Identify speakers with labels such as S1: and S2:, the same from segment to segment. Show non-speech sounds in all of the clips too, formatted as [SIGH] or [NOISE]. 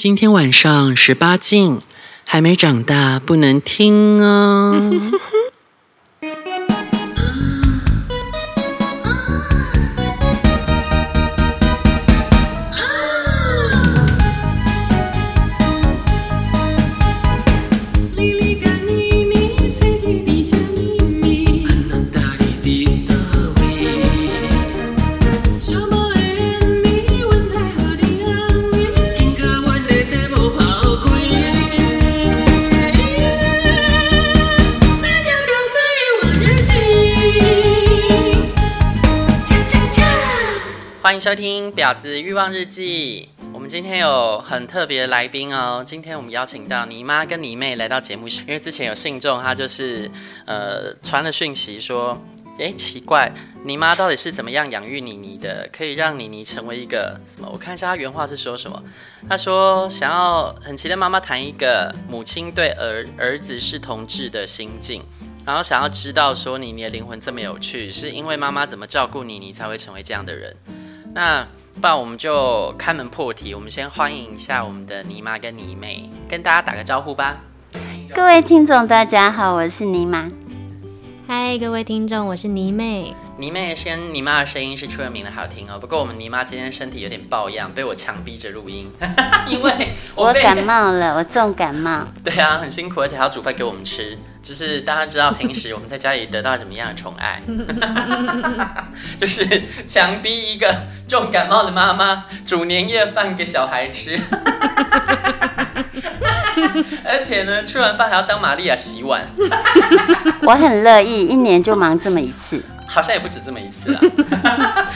S1: 今天晚上十八禁，还没长大不能听哦。欢迎收听《婊子欲望日记》。我们今天有很特别的来宾哦。今天我们邀请到你妈跟你妹来到节目上，因为之前有信众他就是呃传了讯息说，哎，奇怪，你妈到底是怎么样养育你妮的，可以让妮妮成为一个什么？我看一下他原话是说什么。他说想要很期待妈妈谈一个母亲对儿儿子是同志的心境，然后想要知道说你妮的灵魂这么有趣，是因为妈妈怎么照顾你妮才会成为这样的人。那不然我们就开门破题，我们先欢迎一下我们的妮妈跟妮妹，跟大家打个招呼吧。
S2: 各位听众，大家好，我是妮妈。
S3: 嗨，各位听众，我是妮妹。
S1: 妮妹先，妮妈的声音是出了名的好听哦。不过我们妮妈今天身体有点抱恙，被我强逼着录音，[LAUGHS] 因为我，
S2: 我感冒了，我重感冒。[LAUGHS]
S1: 对啊，很辛苦，而且还要煮饭给我们吃。就是大家知道平时我们在家里得到怎么样的宠爱，[LAUGHS] 就是强逼一个重感冒的妈妈煮年夜饭给小孩吃，[LAUGHS] 而且呢，吃完饭还要当玛利亚洗碗。[LAUGHS]
S2: 我很乐意，一年就忙这么一次，
S1: 好像也不止这么一次啊。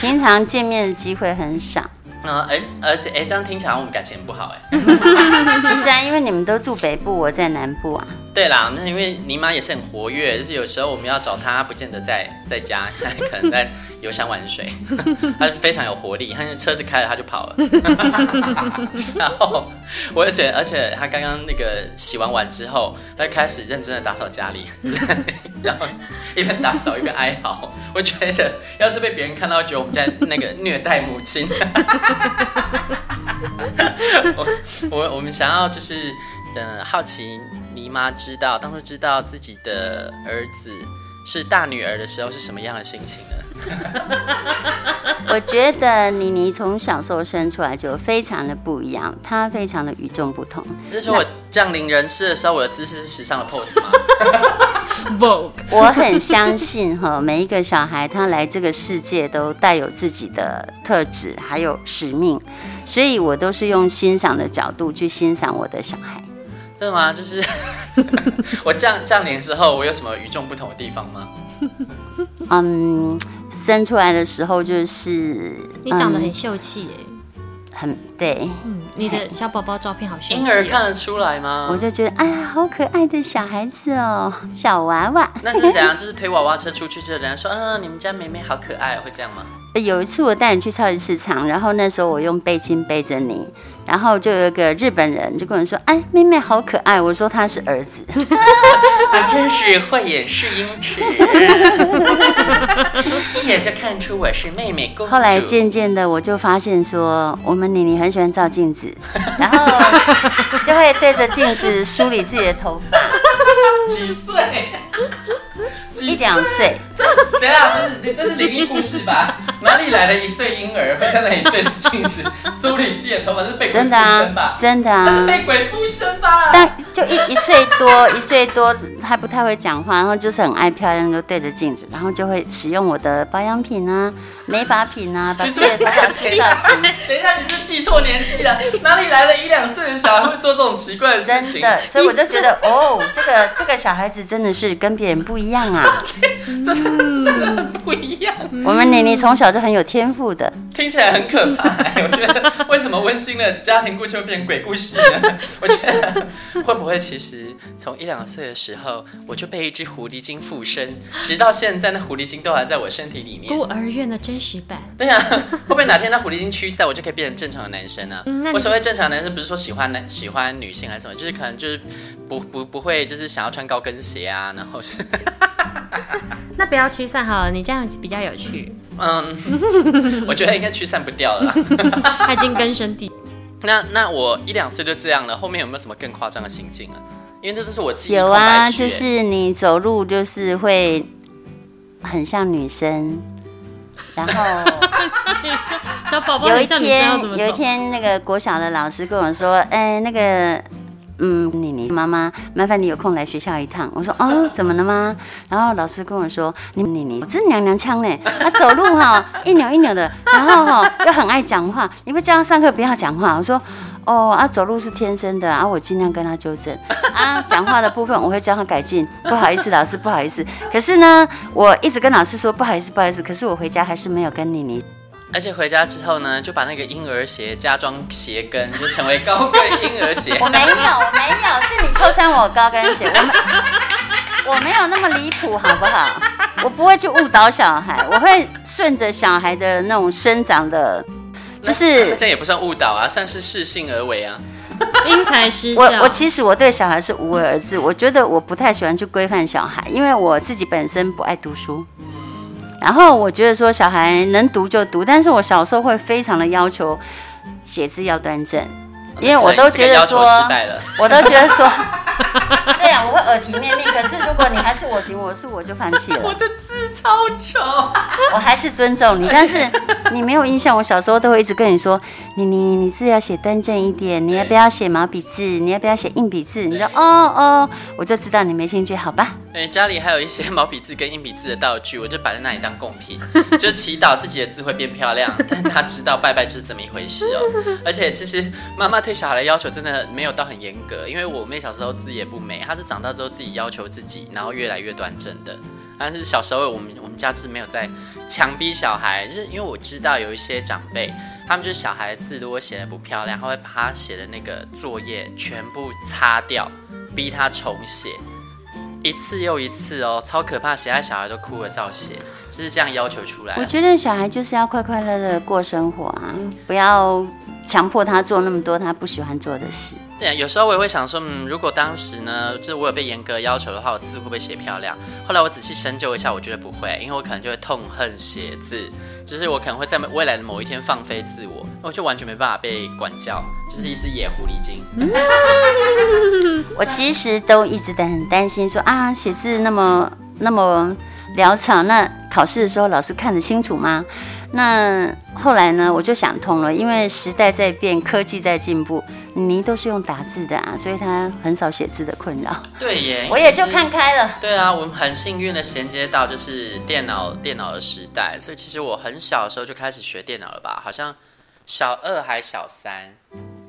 S2: 平常见面的机会很少。
S1: 嗯，哎，而且哎，这样听起来我们感情不好哎。[LAUGHS]
S2: 不是啊，因为你们都住北部，我在南部啊。
S1: 对啦，那因为妮妈也是很活跃，就是有时候我们要找她，不见得在在家，[LAUGHS] 可能在游山玩水。[LAUGHS] 她非常有活力，他车子开了他就跑了。[LAUGHS] 然后我也觉得，而且他刚刚那个洗完碗之后，她开始认真的打扫家里，[LAUGHS] 然后一边打扫一边哀嚎。我觉得要是被别人看到，觉得我们在那个虐待母亲。我我我们想要就是嗯好奇。妮妈知道当初知道自己的儿子是大女儿的时候是什么样的心情呢？[LAUGHS]
S2: 我觉得妮妮从小时候生出来就非常的不一样，她非常的与众不同。
S1: 就是我降临人世的时候，我的姿势是时尚的 pose 吗？[LAUGHS]
S2: Vogue。我很相信哈，每一个小孩他来这个世界都带有自己的特质，还有使命，所以我都是用欣赏的角度去欣赏我的小孩。
S1: 真的吗？就是 [LAUGHS] 我降降临之后，我有什么与众不同的地方吗？
S2: 嗯，生出来的时候就是
S3: 你长得很秀气哎，
S2: 很对。
S3: 嗯，你的小宝宝照片好秀气，
S1: 婴儿看得出来吗？
S2: 我就觉得哎呀，好可爱的小孩子哦，小娃娃。
S1: 那是怎样？就是推娃娃车出去之后，人家说，嗯，你们家妹妹好可爱，会这样吗？
S2: 有一次我带你去超级市场，然后那时候我用背巾背着你，然后就有一个日本人就跟我说：“哎，妹妹好可爱。”我说他是儿子，[LAUGHS]
S1: 他真是慧眼识英尺，一眼就看出我是妹妹公主。
S2: 后来渐渐的我就发现说，我们妮妮很喜欢照镜子，然后就会对着镜子梳理自己的头发。[LAUGHS]
S1: 几岁？
S2: 一两岁，[LAUGHS]
S1: 等一下，这是你这是灵异故事吧？[LAUGHS] 哪里来的一岁婴儿会在那里对着镜子梳理自己的头发？是被鬼附身吧？
S2: 真的啊，
S1: 这是被鬼附身吧？
S2: 但就一一岁多，一岁多还不太会讲话，然后就是很爱漂亮，就对着镜子，然后就会使用我的保养品啊、[LAUGHS] 美发品啊，把自己的头发吹造型。
S1: 等一下，你是记错年纪了？哪里来了一两岁的小孩会做这种奇怪的事情？
S2: 真的，所以我就觉得哦，这个这个小孩子真的是跟别人不一样啊。
S1: 真的真的不一样。
S2: 我们妮妮从小就很有天赋的，
S1: 听起来很可怕。我觉得为什么温馨的家庭故事会变成鬼故事呢？我觉得会不会其实从一两岁的时候我就被一只狐狸精附身，直到现在那狐狸精都还在我身体里面。
S3: 孤儿院的真实版。
S1: 对呀、啊，会不会哪天那狐狸精驱散，我就可以变成正常的男生呢、啊？嗯、我所谓正常的男生不是说喜欢男喜欢女性还是什么，就是可能就是不不不会就是想要穿高跟鞋啊，然后、就是。[LAUGHS] [LAUGHS]
S3: 那不要驱散好了，你这样比较有趣。
S1: 嗯，[LAUGHS] 我觉得应该驱散不掉了。[LAUGHS]
S3: 他已经根深蒂。
S1: 那那我一两岁就这样了，后面有没有什么更夸张的行径啊？因为这都是我记忆
S2: 有啊，就是你走路就是会很像女生，然后 [LAUGHS]
S3: 像女生，小宝宝
S2: 有一天有一天那个国小的老师跟我说，哎，那个。嗯，妮妮妈妈，麻烦你有空来学校一趟。我说哦，[LAUGHS] 怎么了吗？然后老师跟我说，你妮妮，我真娘娘腔呢。她走路哈一扭一扭的，然后哈又很爱讲话。你不叫她上课不要讲话？我说哦啊，走路是天生的啊，我尽量跟她纠正啊。讲话的部分我会教她改进。不好意思，老师不好意思。可是呢，我一直跟老师说不好意思不好意思。可是我回家还是没有跟妮妮。
S1: 而且回家之后呢，就把那个婴儿鞋加装鞋跟，就成为高跟婴儿鞋。[LAUGHS]
S2: 我没有，我没有，是你偷穿我高跟鞋。我没，[LAUGHS] 我没有那么离谱，好不好？我不会去误导小孩，我会顺着小孩的那种生长的，就是
S1: 这也不算误导啊，算是适性而为啊，[LAUGHS]
S3: 因材施教。
S2: 我我其实我对小孩是无为而治，我觉得我不太喜欢去规范小孩，因为我自己本身不爱读书。然后我觉得说小孩能读就读，但是我小时候会非常的要求写字要端正，因为我都觉得说，我都觉得说，[LAUGHS] 对呀、啊，我会耳提面命。可是如果你还是我行我素，我就放弃了。
S1: 我的字超丑，
S2: 我还是尊重你，但是你没有印象。我小时候都会一直跟你说，你你你字要写端正一点，你要不要写毛笔字？你要不要写硬笔字？你说哦哦，我就知道你没兴趣，好吧？
S1: 对，家里还有一些 [LAUGHS] 毛笔字跟硬笔字的道具，我就摆在那里当贡品，就祈祷自己的字会变漂亮。但他知道拜拜就是这么一回事哦。而且其实妈妈对小孩的要求真的没有到很严格，因为我妹小时候字也不美，她是长大之后自己要求自己，然后越来越端正的。但是小时候我们我们家就是没有在强逼小孩，就是因为我知道有一些长辈，他们就是小孩的字如果写的不漂亮，他会把他写的那个作业全部擦掉，逼他重写。一次又一次哦，超可怕！写在小孩都哭了，造型，是这样要求出来。
S2: 我觉得小孩就是要快快乐乐过生活啊，不要强迫他做那么多他不喜欢做的事。
S1: 对啊，有时候我也会想说，嗯，如果当时呢，就是我有被严格要求的话，我字会不会写漂亮？后来我仔细深究一下，我觉得不会，因为我可能就会痛恨写字，就是我可能会在未来的某一天放飞自我，我就完全没办法被管教，就是一只野狐狸精。[LAUGHS]
S2: 我其实都一直在很担心说，说啊，写字那么那么潦草，那考试的时候老师看得清楚吗？那后来呢，我就想通了，因为时代在变，科技在进步，你都是用打字的啊，所以他很少写字的困扰。
S1: 对耶，[LAUGHS]
S2: 我也就看开了。
S1: 对啊，我们很幸运的衔接到就是电脑电脑的时代，所以其实我很小的时候就开始学电脑了吧？好像小二还小三。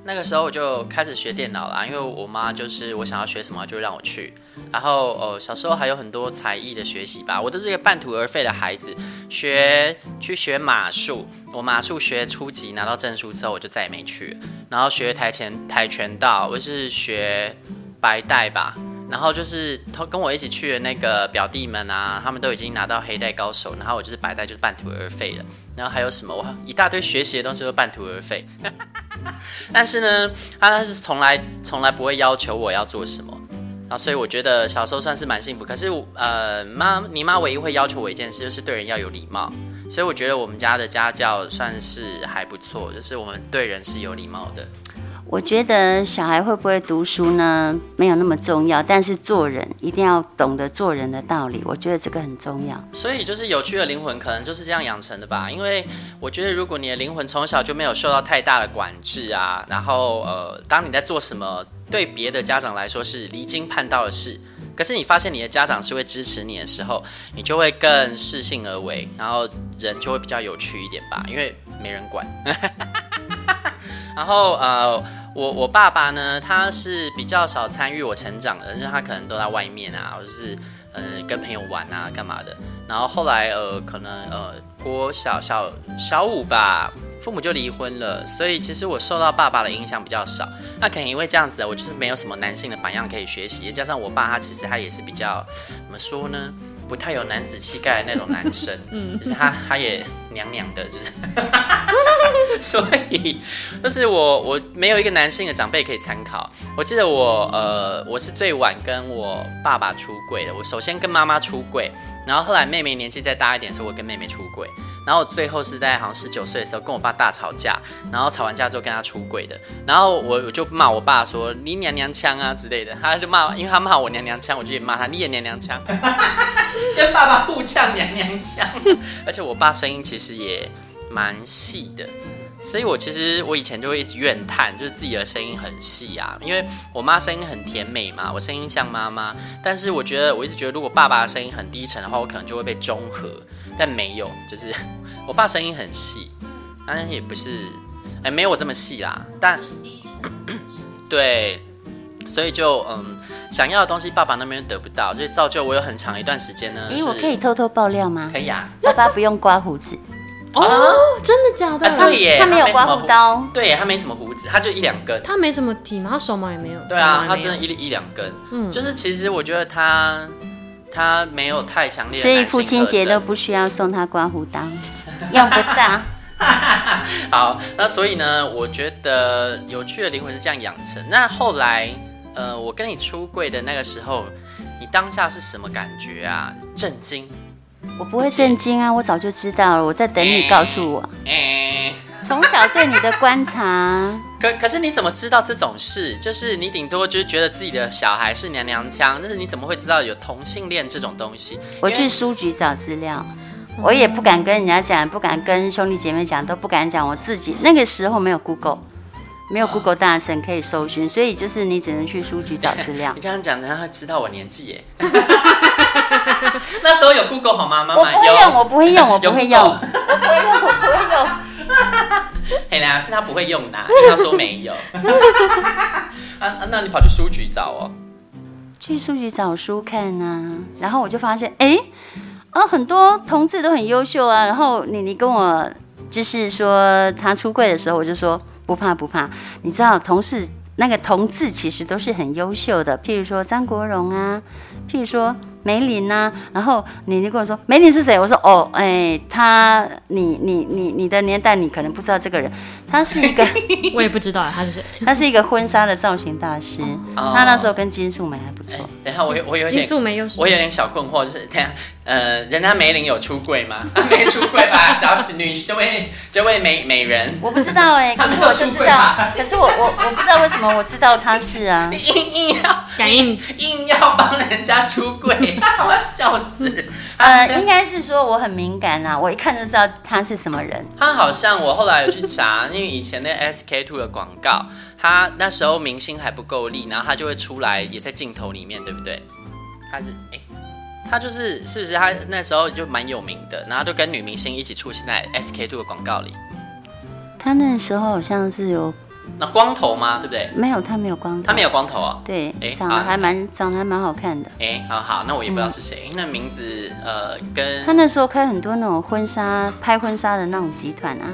S1: 那个时候我就开始学电脑啦，因为我妈就是我想要学什么就让我去。然后呃，小时候还有很多才艺的学习吧，我都是一个半途而废的孩子。学去学马术，我马术学初级拿到证书之后，我就再也没去。然后学跆拳跆拳道，我是学白带吧。然后就是他跟我一起去的那个表弟们啊，他们都已经拿到黑带高手，然后我就是白带，就是半途而废了。然后还有什么？我一大堆学习的东西都半途而废。[LAUGHS] 但是呢，他是从来从来不会要求我要做什么，啊所以我觉得小时候算是蛮幸福。可是呃，妈，你妈唯一会要求我一件事，就是对人要有礼貌。所以我觉得我们家的家教算是还不错，就是我们对人是有礼貌的。
S2: 我觉得小孩会不会读书呢，没有那么重要，但是做人一定要懂得做人的道理，我觉得这个很重要。
S1: 所以就是有趣的灵魂可能就是这样养成的吧，因为我觉得如果你的灵魂从小就没有受到太大的管制啊，然后呃，当你在做什么对别的家长来说是离经叛道的事，可是你发现你的家长是会支持你的时候，你就会更适性而为，然后人就会比较有趣一点吧，因为没人管。然后呃，我我爸爸呢，他是比较少参与我成长的，因为他可能都在外面啊，或者是呃跟朋友玩啊，干嘛的。然后后来呃，可能呃，郭小小小五吧，父母就离婚了，所以其实我受到爸爸的影响比较少。那可能因为这样子，我就是没有什么男性的榜样可以学习，加上我爸他其实他也是比较怎么说呢？不太有男子气概的那种男生，嗯，就是他，他也娘娘的，就是，[LAUGHS] 所以，就是我，我没有一个男性的长辈可以参考。我记得我，呃，我是最晚跟我爸爸出柜的。我首先跟妈妈出柜，然后后来妹妹年纪再大一点的时候，我跟妹妹出轨。然后我最后是在好像十九岁的时候跟我爸大吵架，然后吵完架之后跟他出轨的，然后我我就骂我爸说你娘娘腔啊之类的，他就骂，因为他骂我娘娘腔，我就也骂他你也娘娘腔，[LAUGHS] 跟爸爸互呛娘娘腔，而且我爸声音其实也蛮细的。所以，我其实我以前就会一直怨叹，就是自己的声音很细啊，因为我妈声音很甜美嘛，我声音像妈妈。但是我觉得，我一直觉得，如果爸爸的声音很低沉的话，我可能就会被中和。但没有，就是 [LAUGHS] 我爸声音很细，当然也不是，哎，没有我这么细啦。但 [CLEARS THROAT] 对，所以就嗯，想要的东西爸爸那边得不到，所以造就我有很长一段时间呢。
S2: 哎，我可以偷偷爆料吗？
S1: 可以啊，
S2: 爸爸不用刮胡子。
S3: 哦，真的假的？
S1: 对耶，
S2: 他没有刮胡刀。
S1: 对耶，他没什么胡子，他就一两根。
S3: 他没什么体毛，他手毛也没有。
S1: 对啊，他真的一一两根。嗯，就是其实我觉得他他没有太强烈的。
S2: 所以父亲节都不需要送他刮胡刀，用不到。[LAUGHS]
S1: 好，那所以呢，我觉得有趣的灵魂是这样养成。那后来，呃，我跟你出柜的那个时候，你当下是什么感觉啊？震惊。
S2: 我不会震惊啊，我早就知道了，我在等你告诉我。从小对你的观察，[LAUGHS]
S1: 可可是你怎么知道这种事？就是你顶多就是觉得自己的小孩是娘娘腔，但是你怎么会知道有同性恋这种东西？
S2: 我去书局找资料，我也不敢跟人家讲，不敢跟兄弟姐妹讲，都不敢讲。我自己那个时候没有 Google。没有 Google 大神可以搜寻，所以就是你只能去书局找资料。[LAUGHS]
S1: 你这样讲，人家会知道我年纪耶。[LAUGHS] [LAUGHS] 那时候有 Google 好吗？妈妈
S2: 我不会用，我不会用，我不会用，[LAUGHS] 我不会用，我不会用。
S1: 嘿啦，是他不会用的，他说没有。[LAUGHS] 啊啊，那你跑去书局找哦？
S2: 去书局找书看啊，然后我就发现，哎，啊，很多同志都很优秀啊。然后你你跟我就是说他出柜的时候，我就说。不怕不怕，你知道同事那个同志其实都是很优秀的，譬如说张国荣啊，譬如说梅林啊，然后你你跟我说梅林是谁？我说哦，哎，他你你你你的年代你可能不知道这个人，他是一个 [LAUGHS]
S3: 我也不知道他是谁，
S2: 他是一个婚纱的造型大师，哦、他那时候跟金素梅还不错。
S1: 等一下我我有点
S3: 金素梅又是
S1: 我有点小困惑，就是等下。呃，人家梅林有出柜吗？他 [LAUGHS] 没出柜吧？小女这位这位美美人，
S2: 我不知道哎、[LAUGHS] 欸，可是我就知道，可是我我我不知道为什么我知道他是啊，
S1: 你硬硬要
S3: 感应
S1: 硬要帮人家出柜，[LAUGHS] 我要笑死。
S2: 呃，应该是说我很敏感啊，我一看就知道他是什么人。
S1: 他好像我后来有去查，因为以前那 SK two 的广告，他那时候明星还不够力，然后他就会出来也在镜头里面，对不对？他是哎。他就是，是不是他那时候就蛮有名的，然后就跟女明星一起出现在 SK two 的广告里。
S2: 他那时候好像是有
S1: 那光头吗？对不对？
S2: 没有，他没有光头。
S1: 他没有光头啊？
S2: 对，哎，长得还蛮长得还蛮好看的。
S1: 哎，好好，那我也不知道是谁，那名字呃跟
S2: 他那时候开很多那种婚纱拍婚纱的那种集团啊。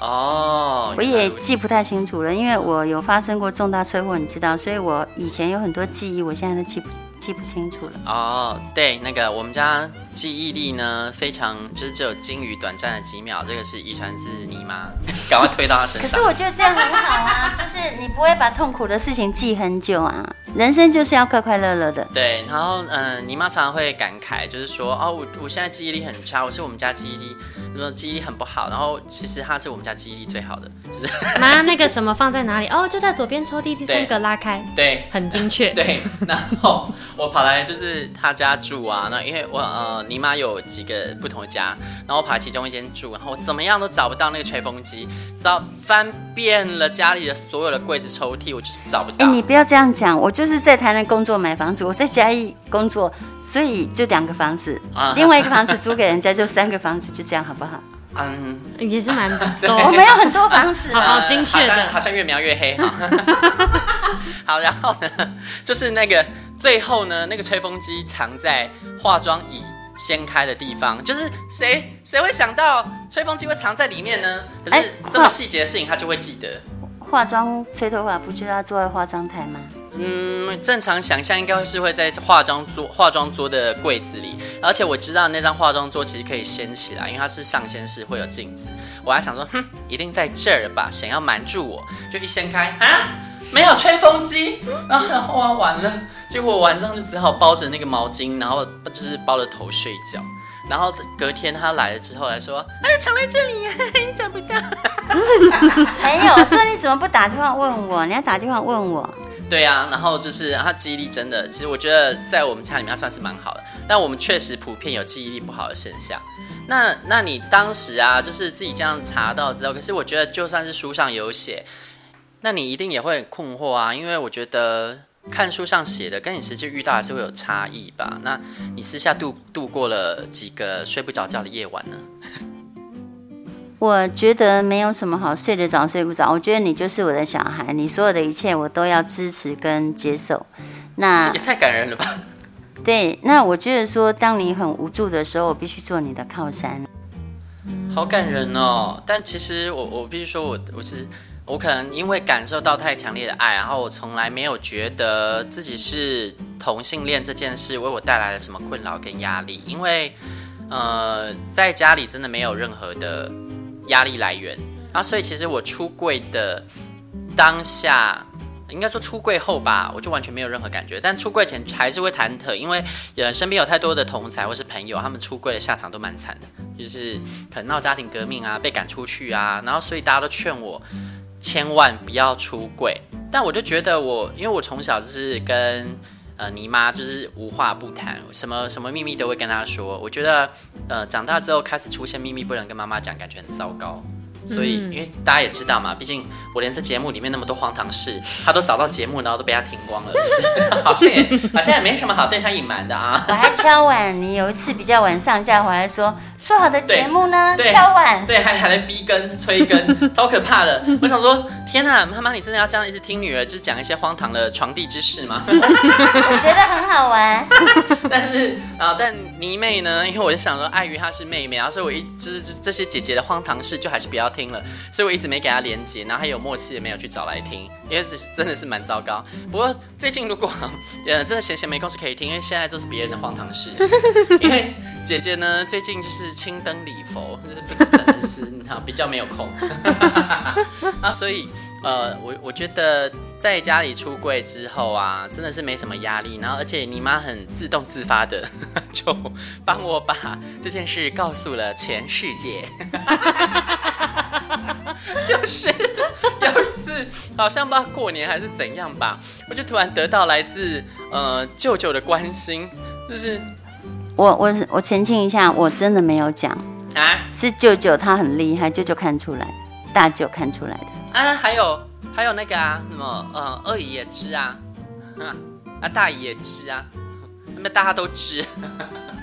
S1: 哦，
S2: 我也记不太清楚了，因为我有发生过重大车祸，你知道，所以我以前有很多记忆，我现在都记不。记不清楚了。
S1: 哦，对，那个我们家记忆力呢非常，就是只有金鱼短暂的几秒，这个是遗传自你妈，[LAUGHS] 赶快推到他身上。
S2: 可是我觉得这样很好啊，[LAUGHS] 就是你不会把痛苦的事情记很久啊，人生就是要快快乐乐的。
S1: 对，然后嗯、呃，你妈常常会感慨，就是说哦，我我现在记忆力很差，我是我们家记忆力。说记忆力很不好，然后其实她是我们家记忆力最好的，就是 [LAUGHS]
S3: 妈那个什么放在哪里？哦，就在左边抽屉第三个拉开，
S1: 对，
S3: 很精确。
S1: 对，然后我跑来就是他家住啊，那因为我呃你妈有几个不同的家，然后我跑其中一间住，然后我怎么样都找不到那个吹风机，只要翻遍了家里的所有的柜子抽屉，我就是找不到。
S2: 哎，你不要这样讲，我就是在台南工作买房子，我在嘉义工作，所以就两个房子，啊、另外一个房子租给人家就三个房子，就这样好不好？
S1: 嗯，
S3: 也是蛮多。
S2: 我 [LAUGHS] 没有很多房子，[LAUGHS]
S3: 好，好精确的，
S1: 好像越描越黑。[LAUGHS] 好，然后呢，就是那个最后呢，那个吹风机藏在化妆椅掀开的地方，就是谁谁会想到吹风机会藏在里面呢？可是这么细节的事情，他就会记得。
S2: 化妆吹头发不就要坐在化妆台吗？
S1: 嗯，正常想象应该是会在化妆桌化妆桌的柜子里，而且我知道那张化妆桌其实可以掀起来，因为它是上掀式，会有镜子。我还想说，哼，一定在这儿吧，想要瞒住我，就一掀开啊，没有吹风机，然后然后哇完了，结果晚上就只好包着那个毛巾，然后就是包着头睡觉。然后隔天他来了之后来说，哎，藏在这里，你找不到。
S2: 没有，所以你怎么不打电话问我？你要打电话问我。
S1: 对啊，然后就是他记忆力真的，其实我觉得在我们家里面他算是蛮好的，但我们确实普遍有记忆力不好的现象。那那你当时啊，就是自己这样查到之后，可是我觉得就算是书上有写，那你一定也会很困惑啊，因为我觉得看书上写的跟你实际遇到还是会有差异吧。那你私下度度过了几个睡不着觉的夜晚呢？
S2: 我觉得没有什么好睡得着睡不着，我觉得你就是我的小孩，你所有的一切我都要支持跟接受。那
S1: 也太感人了吧？
S2: 对，那我觉得说，当你很无助的时候，我必须做你的靠山。
S1: 好感人哦！但其实我我必须说我，我是我可能因为感受到太强烈的爱，然后我从来没有觉得自己是同性恋这件事为我带来了什么困扰跟压力，因为呃，在家里真的没有任何的压力来源啊，所以其实我出柜的当下。应该说出柜后吧，我就完全没有任何感觉。但出柜前还是会忐忑，因为呃身边有太多的同才或是朋友，他们出柜的下场都蛮惨的，就是可能闹家庭革命啊，被赶出去啊，然后所以大家都劝我千万不要出柜。但我就觉得我，因为我从小就是跟呃你妈就是无话不谈，什么什么秘密都会跟她说。我觉得呃长大之后开始出现秘密不能跟妈妈讲，感觉很糟糕。所以，因为大家也知道嘛，毕竟我连在节目里面那么多荒唐事，他都找到节目，然后都被他听光了，就是、[LAUGHS] 好像也好像也没什么好对他隐瞒的啊。
S2: 我还敲碗，你有一次比较晚上架回来说，说好的节目呢？敲碗，
S1: 对，还还在逼更催更，超可怕的。我想说，天哪，妈妈，你真的要这样一直听女儿，就是讲一些荒唐的床地之事吗？[LAUGHS]
S2: 我觉得很好玩。[LAUGHS]
S1: 但是啊，但泥妹呢？因为我就想说，碍于她是妹妹，然后所以我一直这这些姐姐的荒唐事，就还是不要听了，所以我一直没给他连接，然后还有默契也没有去找来听，因为是真的是蛮糟糕。不过最近如果 [LAUGHS] 呃真的闲闲没空是可以听，因为现在都是别人的荒唐事。[LAUGHS] 因为姐姐呢最近就是青灯礼佛，就是真的就是你知道比较没有空。[LAUGHS] 啊，所以呃我我觉得在家里出柜之后啊，真的是没什么压力，然后而且你妈很自动自发的就帮我把这件事告诉了全世界。[LAUGHS] 就是有一次，好像不知道过年还是怎样吧，我就突然得到来自呃舅舅的关心，就是
S2: 我我我澄清一下，我真的没有讲啊，是舅舅他很厉害，舅舅看出来，大舅看出来的
S1: 啊，还有还有那个啊，什么呃二姨也知啊，啊大姨也知啊，那么大家都知。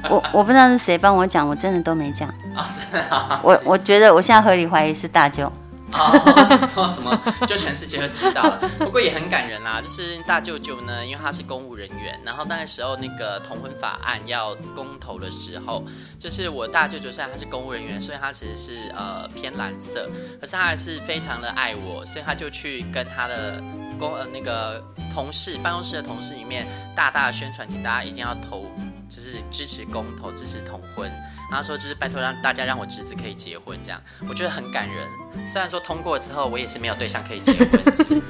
S2: 我我不知道是谁帮我讲，我真的都没讲。
S1: 哦，真的啊？
S2: 我我觉得我现在合理怀疑是大舅。
S1: 哦，说怎么就全世界都知道了？不过也很感人啦，就是大舅舅呢，因为他是公务人员，然后那个时候那个同婚法案要公投的时候，就是我大舅舅虽然他是公务人员，所以他其实是呃偏蓝色，可是他还是非常的爱我，所以他就去跟他的公呃那个同事办公室的同事里面大大的宣传，请大家一定要投。就是支持公投，支持同婚，然后说就是拜托让大家让我侄子可以结婚，这样我觉得很感人。虽然说通过之后，我也是没有对象可以结婚。[LAUGHS] 就是、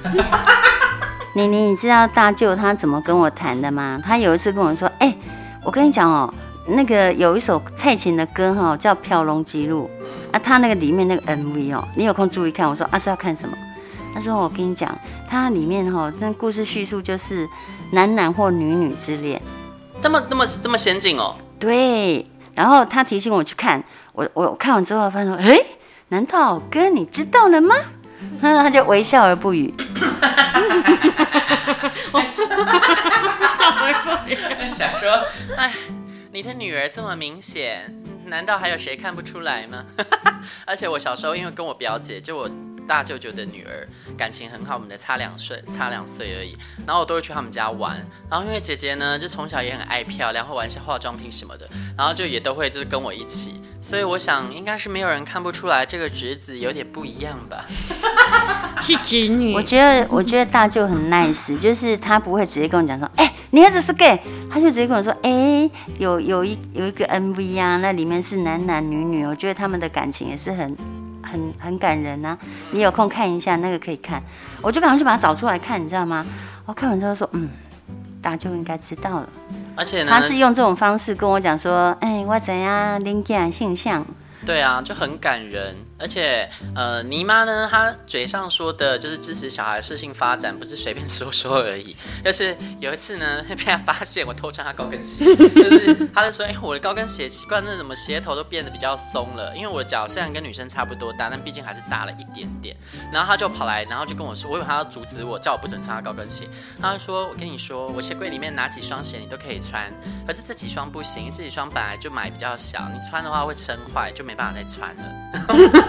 S2: 妮妮，你知道大舅他怎么跟我谈的吗？他有一次跟我说：“哎、欸，我跟你讲哦，那个有一首蔡琴的歌哈，叫《飘龙记录》啊，他那个里面那个 MV 哦，你有空注意看。”我说：“啊，是要看什么？”他说：“我跟你讲，它里面哈，那故事叙述就是男男或女女之恋。”
S1: 这么、这么、这么先进哦！
S2: 对，然后他提醒我去看，我我看完之后发现说，哎，难道哥你知道了吗？[LAUGHS] 他就微笑而不语。
S1: 笑而不语，想说，哎，你的女儿这么明显，难道还有谁看不出来吗？[LAUGHS] 而且我小时候因为跟我表姐，就我。大舅舅的女儿感情很好，我们的差两岁，差两岁而已。然后我都会去他们家玩。然后因为姐姐呢，就从小也很爱漂亮，会玩一些化妆品什么的。然后就也都会就是跟我一起。所以我想应该是没有人看不出来这个侄子有点不一样吧。
S3: 是侄女。
S2: 我觉得我觉得大舅很 nice，就是他不会直接跟我讲说，哎、你儿子是 gay，他就直接跟我说，哎、有有一有一个 MV 啊，那里面是男男女女，我觉得他们的感情也是很。很很感人啊！你有空看一下那个可以看，我就赶快去把它找出来看，你知道吗？我看完之后说，嗯，大家就应该知道了。
S1: 而且呢，
S2: 他是用这种方式跟我讲说：“哎，我怎样灵感现象。”
S1: 对啊，就很感人，而且呃，妮妈呢，她嘴上说的就是支持小孩适性发展，不是随便说说而已。[LAUGHS] 就是有一次呢，[LAUGHS] 被她发现我偷穿她高跟鞋，[LAUGHS] 就是她就说：“哎，我的高跟鞋奇怪，那怎么鞋头都变得比较松了？因为我的脚虽然跟女生差不多大，但毕竟还是大了一点点。”然后她就跑来，然后就跟我说：“我以为她要阻止我，叫我不准穿她高跟鞋。”她说：“我跟你说，我鞋柜里面哪几双鞋你都可以穿，可是这几双不行，这几双本来就买比较小，你穿的话会撑坏，就没办法再穿了。”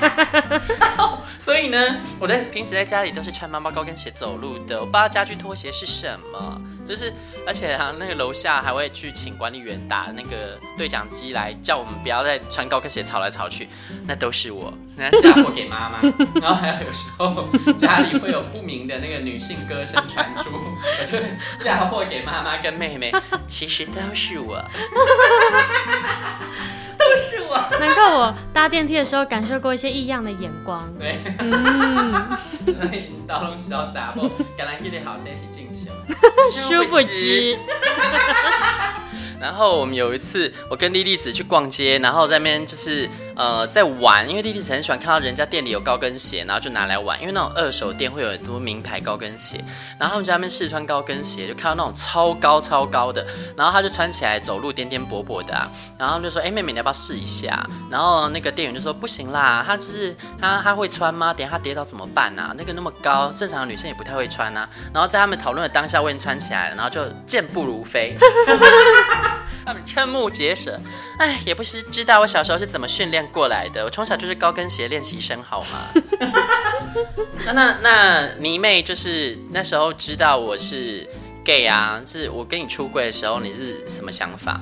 S1: [LAUGHS] 所以呢，我在平时在家里都是穿妈妈高跟鞋走路的。我不知道家居拖鞋是什么，就是而且啊，那个楼下还会去请管理员打那个对讲机来叫我们不要再穿高跟鞋吵来吵去。那都是我，那嫁祸给妈妈。然后还有有时候家里会有不明的那个女性歌声传出，我就嫁祸给妈妈跟妹妹。其实都是我。[LAUGHS] 都是我，
S3: 难怪我搭电梯的时候感受过一些异样的眼光。
S1: 对，嗯，到拢潇洒不，刚来一点好生是进修，
S3: 殊不知。[LAUGHS]
S1: 然后我们有一次，我跟莉莉子去逛街，然后在那边就是呃在玩，因为弟弟很喜欢看到人家店里有高跟鞋，然后就拿来玩。因为那种二手店会有很多名牌高跟鞋，然后他们在那边试穿高跟鞋，就看到那种超高超高的，然后他就穿起来走路颠颠簸簸的啊，然后就说：“哎，妹妹你要不要试一下？”然后那个店员就说：“不行啦，他就是他他会穿吗？等下他跌倒怎么办啊？那个那么高，正常的女生也不太会穿啊。”然后在他们讨论的当下，我已经穿起来了，然后就健步如飞。他们瞠目结舌，哎，也不是知道我小时候是怎么训练过来的。我从小就是高跟鞋练习生，好吗？[LAUGHS] 那那那妮妹就是那时候知道我是 gay 啊，是我跟你出柜的时候，你是什么想法？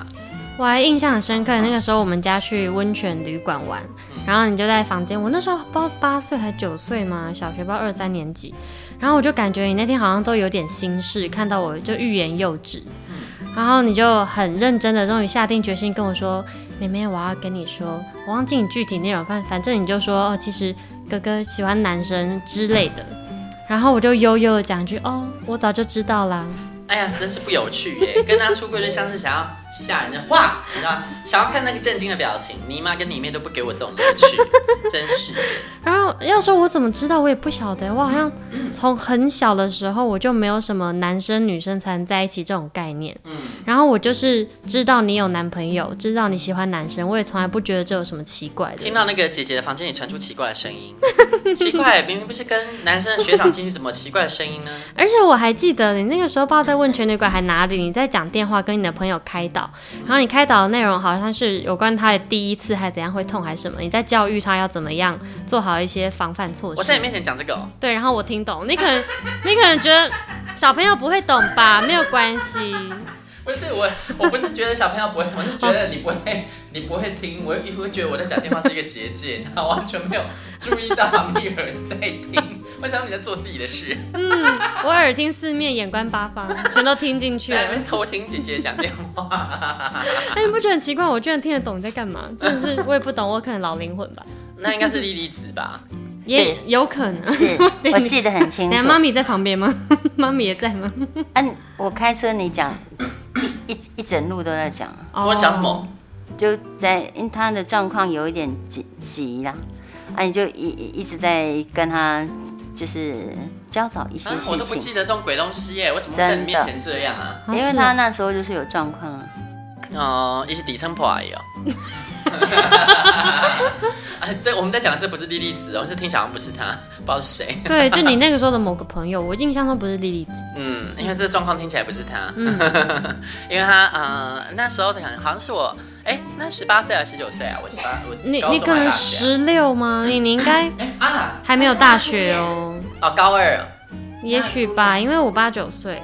S3: 我还印象很深刻，那个时候我们家去温泉旅馆玩，然后你就在房间，我那时候不知道八岁还九岁嘛，小学不知道二三年级，然后我就感觉你那天好像都有点心事，看到我就欲言又止。然后你就很认真的，终于下定决心跟我说：“妹妹，我要跟你说，我忘记你具体内容，反反正你就说哦，其实哥哥喜欢男生之类的。”然后我就悠悠的讲一句：“哦，我早就知道啦。”
S1: 哎呀，真是不有趣耶！跟他出柜就像是想要吓人的话，你知道想要看那个震惊的表情，你妈跟你妹都不给我这种乐趣，[LAUGHS] 真是。
S3: 然后要说我怎么知道，我也不晓得。我好像 [LAUGHS] 从很小的时候我就没有什么男生女生才能在一起这种概念。嗯。然后我就是知道你有男朋友，知道你喜欢男生，我也从来不觉得这有什么奇怪的。
S1: 听到那个姐姐的房间里传出奇怪的声音，[LAUGHS] 奇怪，明明不是跟男生的学长进去，怎么奇怪的声音呢？
S3: 而且我还记得你那个时候不知道在问全旅馆还哪里，你在讲电话跟你的朋友开导，然后你开导的内容好像是有关他的第一次还怎样会痛还是什么，你在教育他要怎么样做好一些防范措施。
S1: 我在你面前讲这个哦。
S3: 对，然后我听懂，你可能 [LAUGHS] 你可能觉得小朋友不会懂吧？没有关系。
S1: 不是我，我不是觉得小朋友不会，我是觉得你不会，[LAUGHS] 你不会听，我也会觉得我在讲电话是一个结界，然后完全没有注意到有人在听，我想你在做自己的事。
S3: 嗯，我耳听四面，眼观八方，全都听进去了。
S1: 在那边偷听姐姐讲电话，
S3: 哎，你不觉得很奇怪？我居然听得懂你在干嘛？真的是我也不懂，我可能老灵魂吧？
S1: 那应该是莉莉子吧？[LAUGHS]
S3: 也有可能，[LAUGHS]
S2: 是我记得很清楚。
S3: 妈咪在旁边吗？[LAUGHS] 妈咪也在吗？
S2: 嗯、啊，我开车你讲。一一整路都在讲，
S1: 我讲什么？
S2: 就在因为他的状况有一点急急啦，啊，你就一一直在跟他就是教导一些事情。
S1: 我都不记得这种鬼东西耶，我怎么在你面前这样啊？
S2: 因为他那时候就是有状况啊。
S1: 哦，一些底层破而已哦。[LAUGHS] 啊，这我们在讲的这不是莉莉子哦，是听起来好像不是他，不知道是谁。
S3: 对，就你那个时候的某个朋友，我印象中不是莉莉子。
S1: 嗯，因为这个状况听起来不是他，嗯、[LAUGHS] 因为他呃那时候可能好像是我，哎，那十八岁还是十九岁啊？我十八，我
S3: 你你可能十六吗？你你应该啊还没有大学哦。
S1: 哦，高二，
S3: 也许吧，因为我八九岁，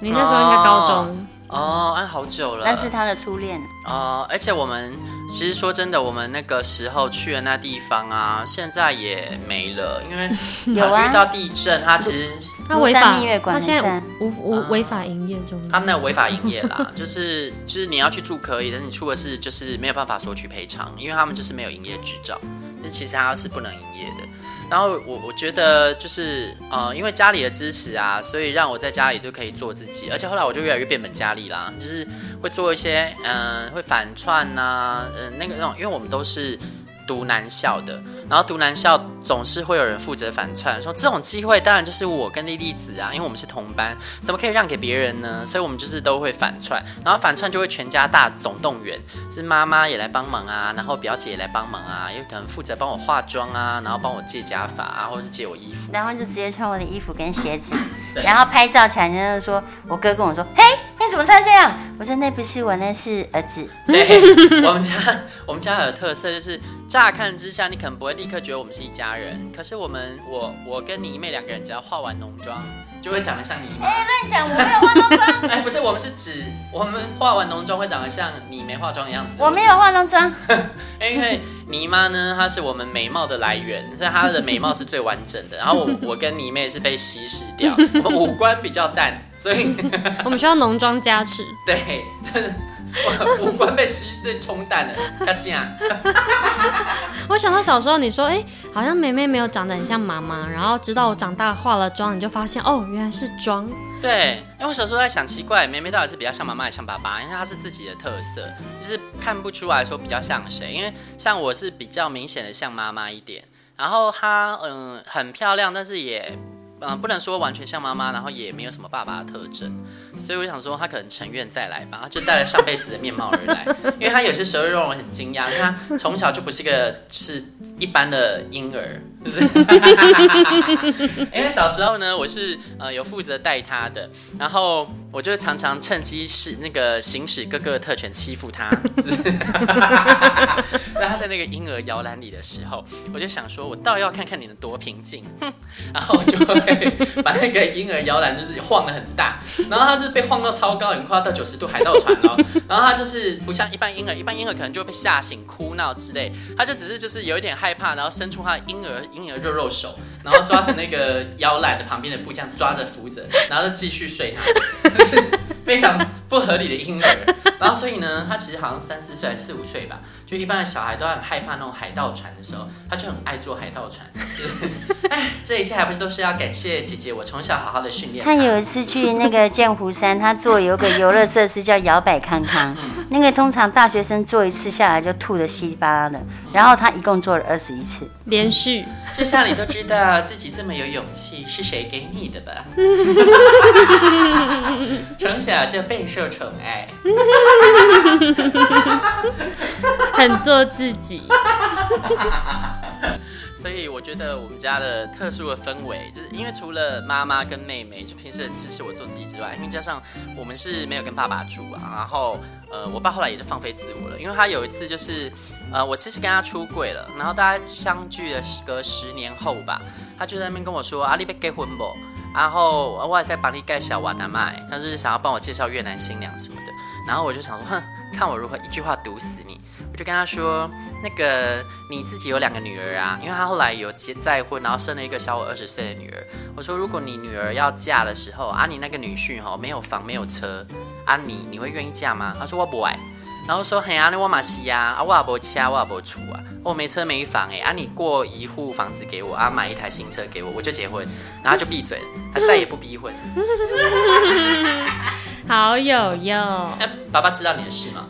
S3: 你那时候应该高中。哦
S1: 哦，按好久了。
S2: 那是他的初恋。
S1: 哦，而且我们其实说真的，我们那个时候去的那地方啊，现在也没了，因为 [LAUGHS] 有啊，遇到地震，他其实
S3: 他违法，他现在无无违法营业中。
S1: 他们那违法营业啦，[LAUGHS] 就是就是你要去住可以，但是你出的事就是没有办法索取赔偿，因为他们就是没有营业执照，那其实他是不能营业的。然后我我觉得就是呃，因为家里的支持啊，所以让我在家里就可以做自己，而且后来我就越来越变本加厉啦，就是会做一些嗯、会反串呐、嗯、那个那种，因为我们都是。读男校的，然后读男校总是会有人负责反串，说这种机会当然就是我跟莉莉子啊，因为我们是同班，怎么可以让给别人呢？所以我们就是都会反串，然后反串就会全家大总动员，是妈妈也来帮忙啊，然后表姐也来帮忙啊，也可能负责帮我化妆啊，然后帮我借假发啊，或者是借我衣服，
S2: 然后就直接穿我的衣服跟鞋子，[LAUGHS] 然后拍照起来就是说，我哥跟我说，嘿，你怎么穿这样？我说那不是我，那是儿子。
S1: 对，[LAUGHS] 我们家我们家有特色就是。乍看之下，你可能不会立刻觉得我们是一家人。可是我们，我我跟你妹两个人，只要化完浓妆，就会长得像你妹。
S2: 哎、欸，乱讲，我没有化浓妆。[LAUGHS]
S1: 哎，不是，我们是指我们化完浓妆会长得像你没化妆的样子。
S2: 我没有化浓妆。[LAUGHS]
S1: 因为你妈呢，她是我们美貌的来源，所以她的美貌是最完整的。然后我 [LAUGHS] 我跟你妹是被稀释掉，我们五官比较淡，所以
S3: 我们需要浓妆加持。
S1: 对。[LAUGHS] 五官被稀释冲淡了，他这样。[LAUGHS]
S3: 我想到小时候，你说，哎、欸，好像妹妹没有长得很像妈妈，然后直到我长大化了妆，你就发现，哦，原来是妆。
S1: 对，因为我小时候在想，奇怪，妹妹到底是比较像妈妈还是像爸爸？因为她是自己的特色，就是看不出来说比较像谁。因为像我是比较明显的像妈妈一点，然后她嗯很漂亮，但是也。嗯，不能说完全像妈妈，然后也没有什么爸爸的特征，所以我想说他可能成愿再来吧，他就带了上辈子的面貌而来，[LAUGHS] 因为他有些时候让我很惊讶，他从小就不是个是一般的婴儿。[LAUGHS] 因为小时候呢，我是呃有负责带他的，然后我就常常趁机是那个行使哥哥的特权欺负他。[LAUGHS] 那他在那个婴儿摇篮里的时候，我就想说，我倒要看看你能多平静。[LAUGHS] 然后就会把那个婴儿摇篮就是晃得很大，然后他就是被晃到超高，很快要到九十度海盗船了。然后他就是不像一般婴儿，一般婴儿可能就会被吓醒、哭闹之类，他就只是就是有一点害怕，然后伸出他的婴儿。婴儿肉肉手，然后抓着那个摇篮的旁边的布，这样抓着扶着，然后就继续睡他，就是非常不合理的婴儿。然后所以呢，他其实好像三四岁还是四五岁吧，就一般的小孩都很害怕那种海盗船的时候，他就很爱坐海盗船。就是，哎，这一切还不是都是要感谢姐姐，我从小好好的训练他。
S2: 他有一次去那个剑湖山，他坐有个游乐设施叫摇摆康康，嗯、那个通常大学生坐一次下来就吐的稀里巴拉的，然后他一共坐了二十一次，
S3: 连续。
S1: 就像你都知道自己这么有勇气是谁给你的吧？从小就备受宠爱。
S3: 很做自己，[LAUGHS]
S1: 所以我觉得我们家的特殊的氛围，就是因为除了妈妈跟妹妹就平时很支持我做自己之外，因为加上我们是没有跟爸爸住啊，然后呃，我爸后来也就放飞自我了，因为他有一次就是呃，我其实跟他出柜了，然后大家相聚了隔十年后吧，他就在那边跟我说：“阿你要结婚不？”然后我也在帮你介绍我的妈，他就是想要帮我介绍越南新娘什么的。然后我就想说，哼，看我如何一句话毒死你！我就跟他说，那个你自己有两个女儿啊，因为他后来有结再婚，然后生了一个小我二十岁的女儿。我说，如果你女儿要嫁的时候啊，你那个女婿哈没有房没有车啊你，你你会愿意嫁吗？他说我不爱。然后说，嘿啊，那我马西呀，啊我也没车，我也没厝啊，我没车没房哎，啊你过一户房子给我啊，买一台新车给我，我就结婚，然后就闭嘴，他再也不逼婚。[LAUGHS]
S3: 好有用。
S1: 哎，[LAUGHS] 爸爸知道你的事吗？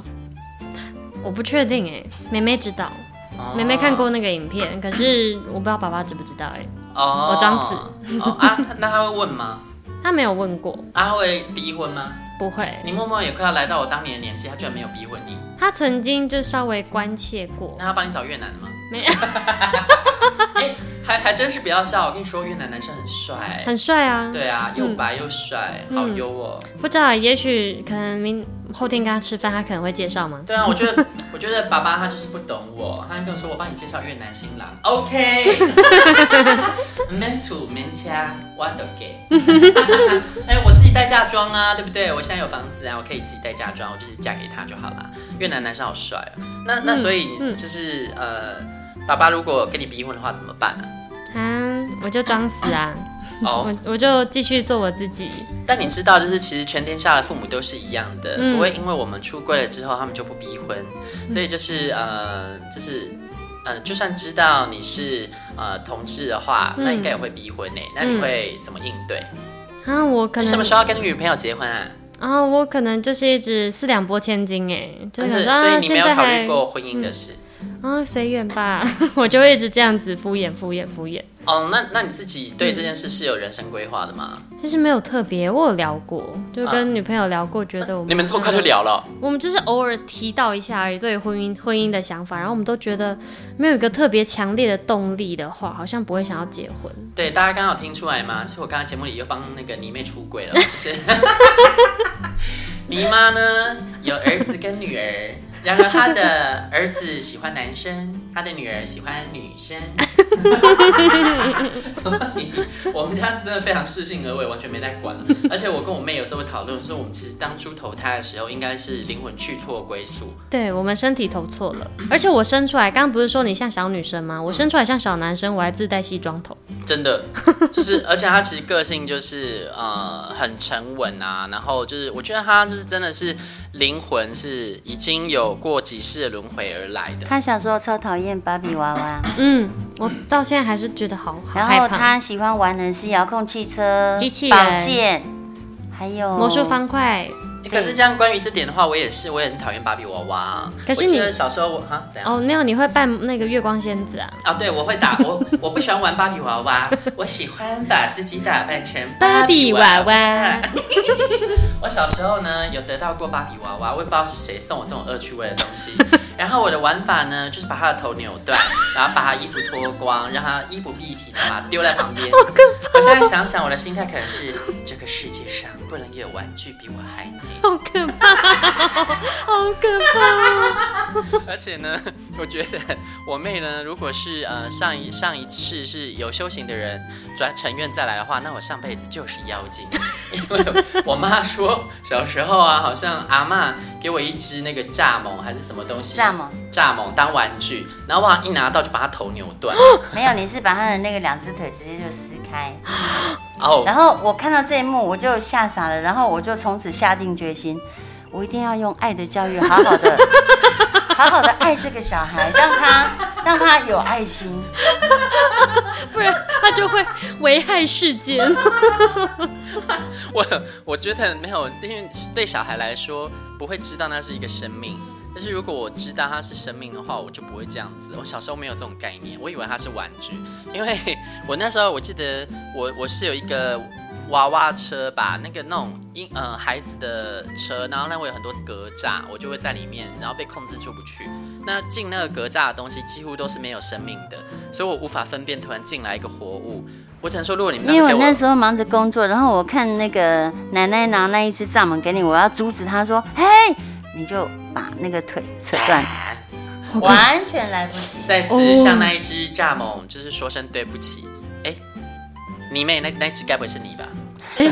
S3: 我不确定哎，妹妹知道，哦、妹妹看过那个影片，可是我不知道爸爸知不知道哎。哦，我装死。
S1: 哦啊，那他会问吗？[LAUGHS]
S3: 他没有问过。
S1: 啊、他会逼婚吗？
S3: 不会。
S1: 你默默也快要来到我当年的年纪，他居然没有逼婚你。
S3: 他曾经就稍微关切过。
S1: 那他帮你找越南的吗？
S3: 没有。[LAUGHS]
S1: 哎，还还真是不要笑，我跟你说，越南男生很帅，
S3: 很帅啊。
S1: 对啊，又白又帅，嗯、好优哦。
S3: 不知道，也许可能明后天跟他吃饭，他可能会介绍吗？
S1: 对啊，我觉得，[LAUGHS] 我觉得爸爸他就是不懂我，他跟我说，我帮你介绍越南新郎，OK。免厝免车，我都给。[LAUGHS] 哎，我自己带嫁妆啊，对不对？我现在有房子啊，我可以自己带嫁妆，我就是嫁给他就好了。越南男生好帅啊，那那所以就是、呃。爸爸如果跟你逼婚的话怎么办呢？
S3: 啊，我就装死啊！哦，我我就继续做我自己。
S1: 但你知道，就是其实全天下的父母都是一样的，嗯、不会因为我们出柜了之后，他们就不逼婚。所以就是呃，就是呃，就算知道你是呃同志的话，那应该也会逼婚呢。那你会怎么应对？
S3: 啊，我可能
S1: 你什么时候要跟女朋友结婚啊？
S3: 啊，我可能就是一直四两拨千斤哎，
S1: 就是所以你没有考虑过婚姻的事。
S3: 啊，随缘吧，[LAUGHS] 我就会一直这样子敷衍敷衍敷衍。
S1: 哦，那那你自己对这件事是有人生规划的吗？
S3: 其实没有特别，我有聊过，就跟女朋友聊过，觉得我们
S1: 你们这么快就聊了？
S3: 我们就是偶尔提到一下而已，对婚姻婚姻的想法，然后我们都觉得没有一个特别强烈的动力的话，好像不会想要结婚。
S1: 对，大家刚刚有听出来吗？其实我刚刚节目里又帮那个泥妹出轨了，[LAUGHS] 就是泥妈呢有儿子跟女儿。然后她的儿子喜欢男生，他的女儿喜欢女生。[LAUGHS] 所以我们家是真的非常适性而为，完全没在管了。而且我跟我妹有时候会讨论说，我们其实当初投胎的时候，应该是灵魂去错归宿。
S3: 对，我们身体投错了，而且我生出来，刚刚不是说你像小女生吗？我生出来像小男生，我还自带西装头。
S1: 真的，就是，而且他其实个性就是呃很沉稳啊，然后就是我觉得他就是真的是灵魂是已经有过几世的轮回而来的。
S2: 他小时候超讨厌芭比娃娃，
S3: 嗯，我到现在还是觉得好，好
S2: 然后他喜欢玩的是遥控汽车、
S3: 机器人、宝
S2: 剑，还有
S3: 魔术方块。
S1: 可是这样，关于这点的话，我也是，我也很讨厌芭比娃娃。
S3: 可是你
S1: 小时候我哈怎样？
S3: 哦，没有，你会扮那个月光仙子啊？
S1: 啊，对，我会打我，我不喜欢玩芭比娃娃，[LAUGHS] 我喜欢把自己打扮成
S3: 芭比娃娃。[LAUGHS]
S1: 我小时候呢，有得到过芭比娃娃，我也不知道是谁送我这种恶趣味的东西。[LAUGHS] 然后我的玩法呢，就是把他的头扭断，然后把他衣服脱光，让他衣不蔽体的把他丢在旁边。我现在想想，我的心态可能是这个世界上不能有玩具比我还美。
S3: 好可怕，好可怕！
S1: 而且呢，我觉得我妹呢，如果是呃上一上一世是有修行的人转成愿再来的话，那我上辈子就是妖精。[LAUGHS] 因为我妈说小时候啊，好像阿妈给我一只那个蚱蜢还是什么东西，
S2: 蚱蜢，
S1: 蚱蜢当玩具，然后我一拿到就把它头扭断。[GASPS]
S2: 没有，你是把他的那个两只腿直接就撕开。
S1: 哦，
S2: 然后我看到这一幕，我就吓傻了，然后我就从此下定决心，我一定要用爱的教育，好好的，[LAUGHS] 好好的爱这个小孩，让他让他有爱心，[LAUGHS]
S3: 不然他就会危害世间。[LAUGHS]
S1: 我我觉得没有，因为对小孩来说不会知道那是一个生命。但是如果我知道它是生命的话，我就不会这样子。我小时候没有这种概念，我以为它是玩具，因为 [LAUGHS] 我那时候我记得我我是有一个娃娃车吧，那个那种婴呃孩子的车，然后那会有很多格栅，我就会在里面，然后被控制出不去。那进那个格栅的东西几乎都是没有生命的，所以我无法分辨突然进来一个活物。我只能说，如果你们
S2: 因为我那时候忙着工作，然后我看那个奶奶拿那一只蚱蜢给你，我要阻止她说：“嘿。”你就把那个腿扯断，完全来不及。
S1: 再次向那一只蚱蜢，就是说声对不起。哎，你妹那那只该不会是你吧？
S3: 哎，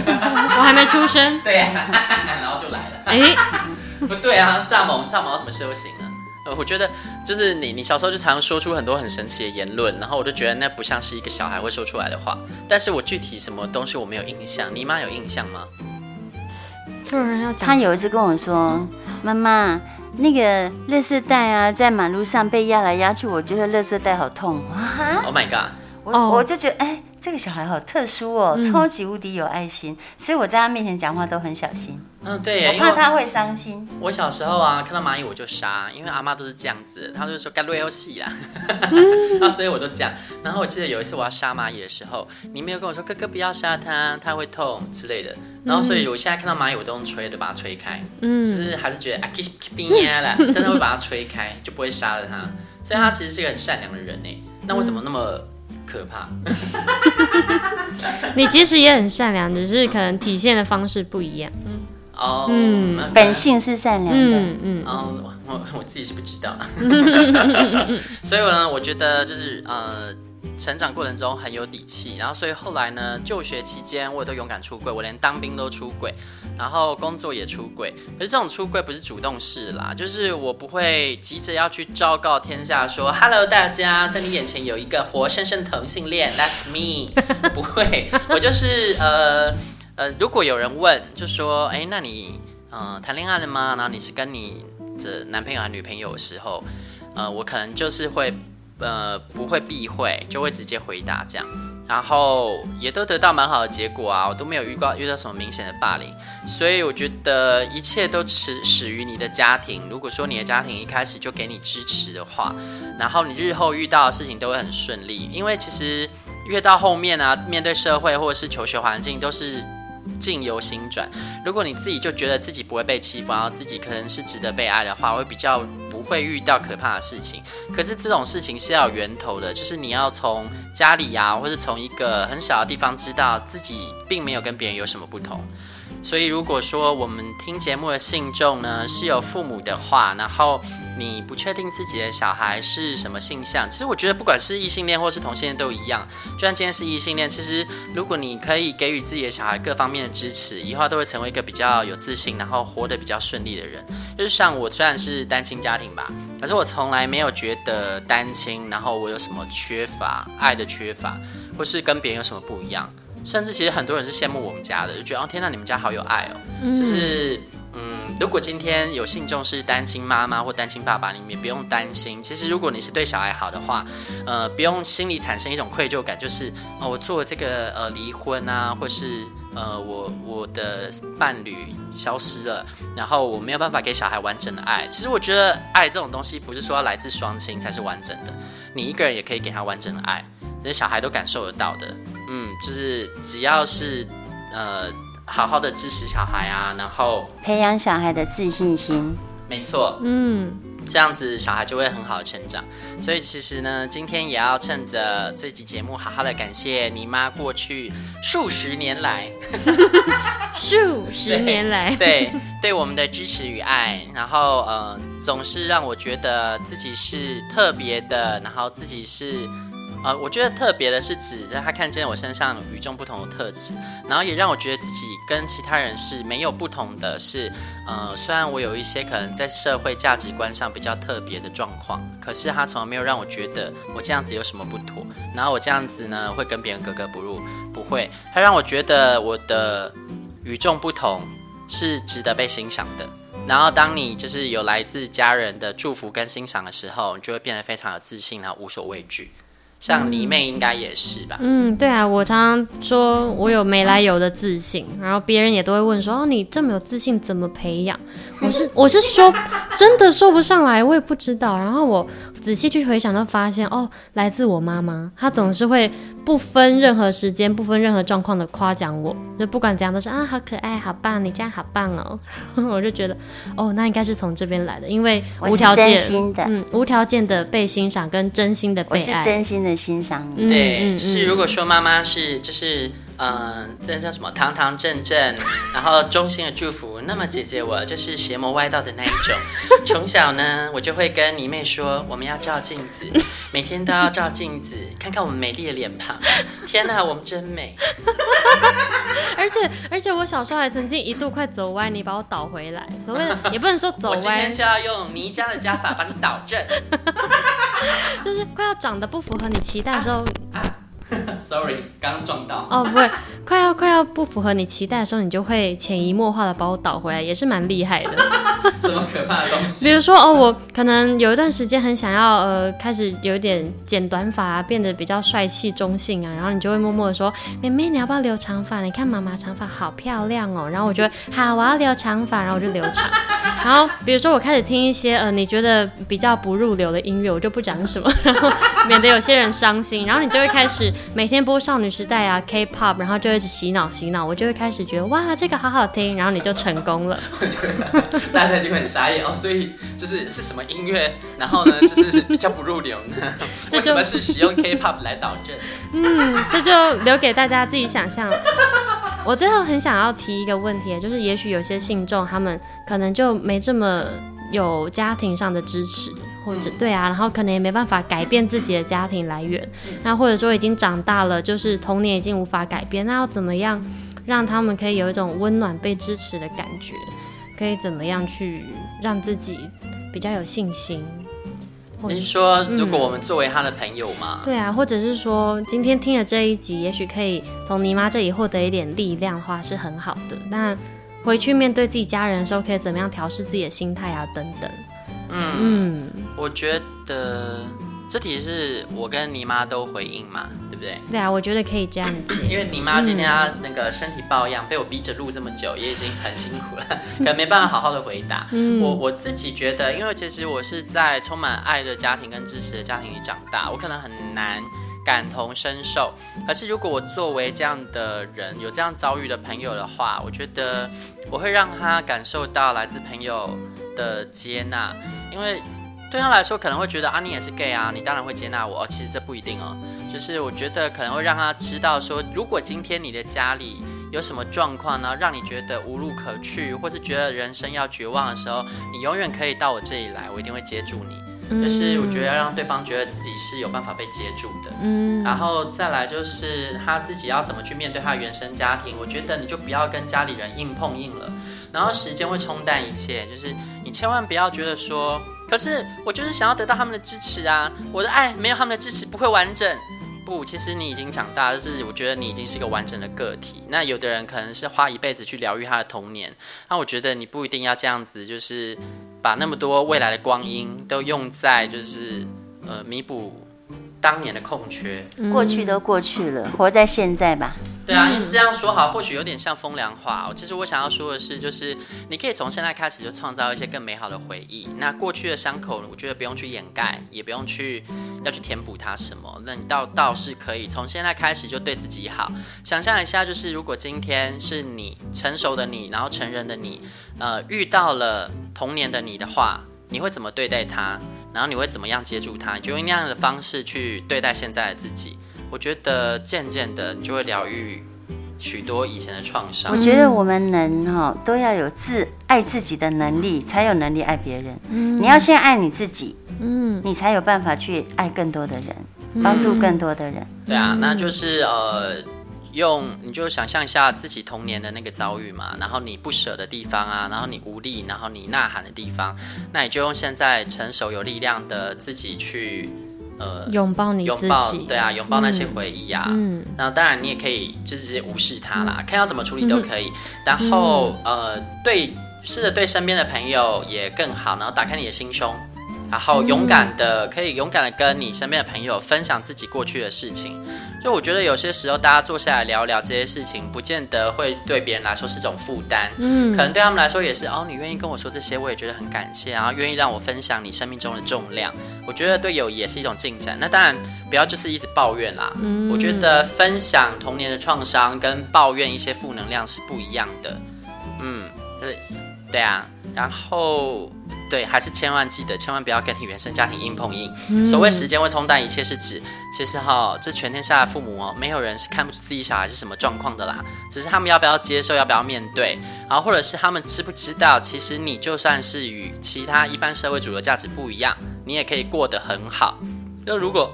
S3: 我还没出生。[LAUGHS]
S1: 对呀，[LAUGHS] 然后就来了。
S3: 哎，[LAUGHS]
S1: 不对啊，蚱蜢蚱蜢要怎么修行啊？我觉得就是你，你小时候就常常说出很多很神奇的言论，然后我就觉得那不像是一个小孩会说出来的话。但是我具体什么东西我没有印象，你妈有印象
S3: 吗？
S2: 他有一次跟我说。妈妈，那个垃圾袋啊，在马路上被压来压去，我觉得垃圾袋好痛。
S1: Oh my god！
S2: 我我就觉得，哎、欸，这个小孩好特殊哦，嗯、超级无敌有爱心，所以我在他面前讲话都很小心。
S1: 嗯，对，
S2: 我怕他会伤心。
S1: 我小时候啊，看到蚂蚁我就杀，因为阿妈都是这样子，她就说该录游戏啦。那 [LAUGHS] 所以我就讲。然后我记得有一次我要杀蚂蚁的时候，你没有跟我说哥哥不要杀它，它会痛之类的。然后所以我现在看到蚂蚁我都用吹的把它吹开，嗯，就是还是觉得啊 kiss keep 啦，[LAUGHS] 但是会把它吹开，就不会杀了它。所以他其实是一个很善良的人呢。那我怎么那么？可怕，[LAUGHS]
S3: 你其实也很善良，只是可能体现的方式不一样。嗯
S1: 哦，嗯，
S2: 本性是善良的。
S3: 嗯嗯，
S1: 哦，我 [LAUGHS] 我自己是不知道。[LAUGHS] 所以呢，我觉得就是呃。成长过程中很有底气，然后所以后来呢，就学期间我也都勇敢出柜，我连当兵都出柜，然后工作也出柜。可是这种出柜不是主动式啦，就是我不会急着要去昭告天下说，Hello 大家，在你眼前有一个活生生的同性恋，That's me。不会，[LAUGHS] 我就是呃呃，如果有人问，就说，哎，那你嗯、呃、谈恋爱了吗？然后你是跟你的男朋友还是女朋友的时候，呃，我可能就是会。呃不会避讳，就会直接回答这样，然后也都得到蛮好的结果啊，我都没有遇到遇到什么明显的霸凌，所以我觉得一切都始始于你的家庭。如果说你的家庭一开始就给你支持的话，然后你日后遇到的事情都会很顺利，因为其实越到后面啊，面对社会或者是求学环境都是。境由心转，如果你自己就觉得自己不会被欺负，然后自己可能是值得被爱的话，会比较不会遇到可怕的事情。可是这种事情是要有源头的，就是你要从家里呀、或者从一个很小的地方知道自己并没有跟别人有什么不同。所以，如果说我们听节目的信众呢是有父母的话，然后你不确定自己的小孩是什么性向，其实我觉得不管是异性恋或是同性恋都一样。就算今天是异性恋，其实如果你可以给予自己的小孩各方面的支持，以后都会成为一个比较有自信，然后活得比较顺利的人。就是像我虽然是单亲家庭吧，可是我从来没有觉得单亲，然后我有什么缺乏爱的缺乏，或是跟别人有什么不一样。甚至其实很多人是羡慕我们家的，就觉得哦天哪，你们家好有爱哦。嗯、就是嗯，如果今天有信众是单亲妈妈或单亲爸爸，你们也不用担心。其实如果你是对小孩好的话，呃，不用心里产生一种愧疚感，就是哦，我做了这个呃离婚啊，或是呃我我的伴侣消失了，然后我没有办法给小孩完整的爱。其实我觉得爱这种东西不是说要来自双亲才是完整的，你一个人也可以给他完整的爱，这些小孩都感受得到的。嗯，就是只要是，呃，好好的支持小孩啊，然后
S2: 培养小孩的自信心。
S1: 没错，
S3: 嗯，
S1: 这样子小孩就会很好的成长。所以其实呢，今天也要趁着这集节目，好好的感谢你妈过去数十年来 [LAUGHS] [LAUGHS]
S3: 数十年来，
S1: 对对，对我们的支持与爱，然后呃，总是让我觉得自己是特别的，然后自己是。呃，我觉得特别的是指让他看见我身上与众不同的特质，然后也让我觉得自己跟其他人是没有不同的是，呃，虽然我有一些可能在社会价值观上比较特别的状况，可是他从来没有让我觉得我这样子有什么不妥，然后我这样子呢会跟别人格格不入，不会，他让我觉得我的与众不同是值得被欣赏的。然后当你就是有来自家人的祝福跟欣赏的时候，你就会变得非常有自信，然后无所畏惧。像你妹应该也是吧？
S3: 嗯，对啊，我常常说我有没来由的自信，然后别人也都会问说：“哦，你这么有自信，怎么培养？”我是我是说，真的说不上来，我也不知道。然后我仔细去回想，都发现哦，来自我妈妈，她总是会不分任何时间、不分任何状况的夸奖我，就不管怎样都是啊，好可爱，好棒，你这样好棒哦。[LAUGHS] 我就觉得哦，那应该是从这边来的，因为无条件的，嗯，无条件的被欣赏跟真心的被爱，
S2: 我是真心的。欣赏你，
S1: 对，嗯嗯、是如果说妈妈是就是嗯，那叫什么堂堂正正，然后衷心的祝福，那么姐姐我就是邪魔歪道的那一种。从小呢，我就会跟你妹说，我们要照镜子，每天都要照镜子，看看我们美丽的脸庞。天哪，我们真美！
S3: 而且而且，我小时候还曾经一度快走歪，你把我倒回来。所谓的也不能说走歪，
S1: 我今天就要用倪家的家法把你倒正。[LAUGHS]
S3: 就是快要长得不符合你期待的时候。啊啊 [LAUGHS]
S1: Sorry，刚刚撞到。
S3: 哦，不会，快要快要不符合你期待的时候，你就会潜移默化的把我倒回来，也是蛮厉害的。[LAUGHS]
S1: 什么可怕的东西？
S3: 比如说，哦，我可能有一段时间很想要，呃，开始有点剪短发啊，变得比较帅气中性啊，然后你就会默默的说：“妹妹，你要不要留长发？你看妈妈长发好漂亮哦。”然后我就会：“好，我要留长发。”然后我就留长。然后比如说，我开始听一些呃你觉得比较不入流的音乐，我就不讲什么，然后免得有些人伤心。然后你就会开始。每天播少女时代啊，K-pop，然后就一直洗脑洗脑，我就会开始觉得哇，这个好好听，然后你就成功了。
S1: 我觉得大家一定很傻眼哦，所以就是是什么音乐，然后呢就是比较不入流呢？[LAUGHS] 为什么是使用 K-pop 来导正？
S3: 嗯，这就留给大家自己想象。我最后很想要提一个问题，就是也许有些信众他们可能就没这么有家庭上的支持。或者对啊，然后可能也没办法改变自己的家庭来源，那或者说已经长大了，就是童年已经无法改变，那要怎么样让他们可以有一种温暖被支持的感觉？可以怎么样去让自己比较有信心？
S1: 你是说，如果我们作为他的朋友吗？
S3: 对啊，或者是说今天听了这一集，也许可以从你妈这里获得一点力量的话，是很好的。那回去面对自己家人的时候，可以怎么样调试自己的心态啊？等等。
S1: 嗯，嗯，我觉得这题是我跟你妈都回应嘛，对不对？
S3: 对啊，我觉得可以这样子，
S1: 因为你妈今天她那个身体抱恙，被我逼着录这么久，也已经很辛苦了，[LAUGHS] 可能没办法好好的回答。嗯、我我自己觉得，因为其实我是在充满爱的家庭跟支持的家庭里长大，我可能很难感同身受。可是如果我作为这样的人，有这样遭遇的朋友的话，我觉得我会让他感受到来自朋友的接纳，因为。对他来说，可能会觉得啊，你也是 gay 啊，你当然会接纳我。哦其实这不一定哦，就是我觉得可能会让他知道说，如果今天你的家里有什么状况呢，让你觉得无路可去，或是觉得人生要绝望的时候，你永远可以到我这里来，我一定会接住你。就是我觉得要让对方觉得自己是有办法被接住的。嗯，然后再来就是他自己要怎么去面对他原生家庭，我觉得你就不要跟家里人硬碰硬了。然后时间会冲淡一切，就是你千万不要觉得说。可是我就是想要得到他们的支持啊！我的爱没有他们的支持不会完整。不，其实你已经长大，就是我觉得你已经是个完整的个体。那有的人可能是花一辈子去疗愈他的童年，那我觉得你不一定要这样子，就是把那么多未来的光阴都用在就是呃弥补当年的空缺。
S2: 过去都过去了，活在现在吧。
S1: 对啊，你这样说好，或许有点像风凉话。其实我想要说的是，就是你可以从现在开始就创造一些更美好的回忆。那过去的伤口，我觉得不用去掩盖，也不用去要去填补它什么。那你倒倒是可以从现在开始就对自己好。想象一下，就是如果今天是你成熟的你，然后成人的你，呃，遇到了童年的你的话，你会怎么对待他？然后你会怎么样接住他？你就用那样的方式去对待现在的自己。我觉得渐渐的，你就会疗愈许多以前的创伤。
S2: 我觉得我们人哈都要有自爱自己的能力，才有能力爱别人。嗯，你要先爱你自己，嗯，你才有办法去爱更多的人，帮助更多的人。嗯，
S1: 对啊，那就是呃，用你就想象一下自己童年的那个遭遇嘛，然后你不舍的地方啊，然后你无力，然后你呐喊的地方，那你就用现在成熟有力量的自己去。呃，
S3: 拥抱你自己，拥抱，
S1: 对啊，拥抱那些回忆啊。嗯，然后当然你也可以就是直接无视它啦，嗯、看要怎么处理都可以。嗯、然后、嗯、呃，对，试着对身边的朋友也更好，然后打开你的心胸，然后勇敢的、嗯、可以勇敢的跟你身边的朋友分享自己过去的事情。就我觉得有些时候，大家坐下来聊聊这些事情，不见得会对别人来说是种负担。嗯，可能对他们来说也是哦。你愿意跟我说这些，我也觉得很感谢。然后愿意让我分享你生命中的重量，我觉得对友谊也是一种进展。那当然，不要就是一直抱怨啦。嗯，我觉得分享童年的创伤跟抱怨一些负能量是不一样的。嗯，对，对啊。然后。对，还是千万记得，千万不要跟你原生家庭硬碰硬。嗯、所谓时间会冲淡一切，是指其实哈、哦，这全天下的父母哦，没有人是看不出自己小孩是什么状况的啦。只是他们要不要接受，要不要面对，然后或者是他们知不知道，其实你就算是与其他一般社会主流价值不一样，你也可以过得很好。就如果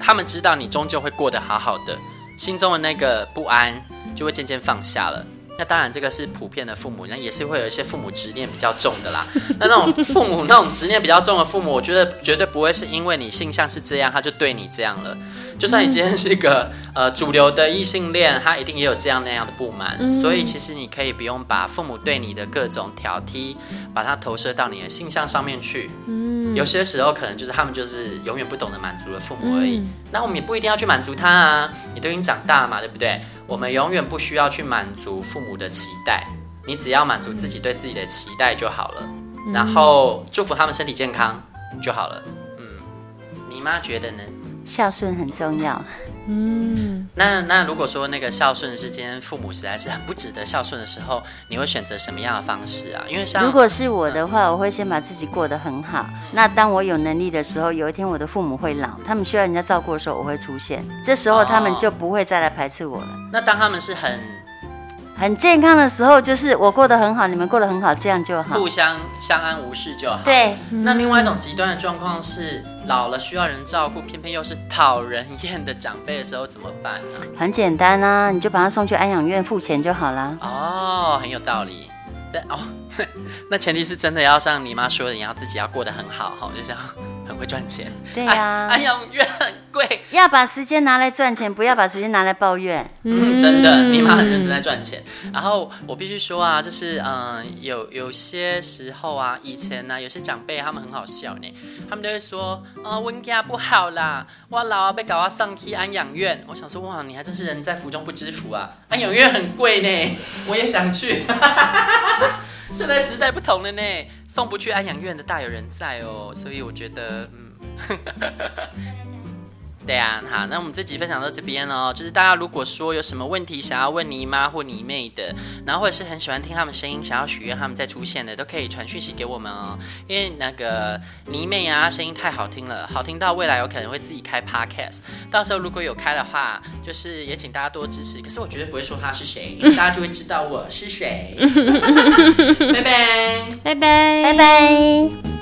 S1: 他们知道你终究会过得好好的，心中的那个不安就会渐渐放下了。那当然，这个是普遍的父母，那也是会有一些父母执念比较重的啦。[LAUGHS] 那那种父母那种执念比较重的父母，我觉得绝对不会是因为你性向是这样，他就对你这样了。就算你今天是一个呃主流的异性恋，他一定也有这样那样的不满。所以其实你可以不用把父母对你的各种挑剔，把它投射到你的性向上面去。有些时候可能就是他们就是永远不懂得满足的父母而已。那我们也不一定要去满足他啊，你都已经长大了嘛，对不对？我们永远不需要去满足父母的期待，你只要满足自己对自己的期待就好了，然后祝福他们身体健康就好了。嗯，你妈觉得呢？
S2: 孝顺很重要。
S1: 嗯，那那如果说那个孝顺是今天父母实在是很不值得孝顺的时候，你会选择什么样的方式啊？因为像
S2: 如果是我的话，嗯、我会先把自己过得很好。那当我有能力的时候，有一天我的父母会老，他们需要人家照顾的时候，我会出现。这时候他们就不会再来排斥我了。
S1: 那当他们是很
S2: 很健康的时候，就是我过得很好，你们过得很好，这样就好，
S1: 互相相安无事就好。
S2: 对。
S1: 那另外一种极端的状况是，老了需要人照顾，偏偏又是讨人厌的长辈的时候，怎么办呢？
S2: 很简单啊，你就把他送去安养院付钱就好了。
S1: 哦，很有道理。但哦，[LAUGHS] 那前提是真的要像你妈说的，你要自己要过得很好哈，就像很会赚钱。
S2: 对呀、啊，[LAUGHS]
S1: 安养院贵。
S2: 要把时间拿来赚钱，不要把时间拿来抱怨。
S1: 嗯，真的，你妈很认真在赚钱。然后我必须说啊，就是嗯、呃，有有些时候啊，以前呢、啊，有些长辈他们很好笑呢，他们都会说啊，温、呃、家不好啦，我老啊被搞到上去安养院。我想说，哇，你还真是人在福中不知福啊，安养院很贵呢，[LAUGHS] 我也想去。[LAUGHS] 现在时代不同了呢，送不去安养院的大有人在哦，所以我觉得，嗯，对啊，好，那我们这集分享到这边哦，就是大家如果说有什么问题想要问你妈或你妹的，然后或者是很喜欢听他们声音，想要许愿他们再出现的，都可以传讯息给我们哦，因为那个你妹啊，声音太好听了，好听到未来有可能会自己开 podcast，到时候如果有开的话，就是也请大家多支持，可是我绝对不会说他是谁，[LAUGHS] 因为大家就会知道我是谁。[LAUGHS] 拜拜，
S3: 拜拜，
S2: 拜拜。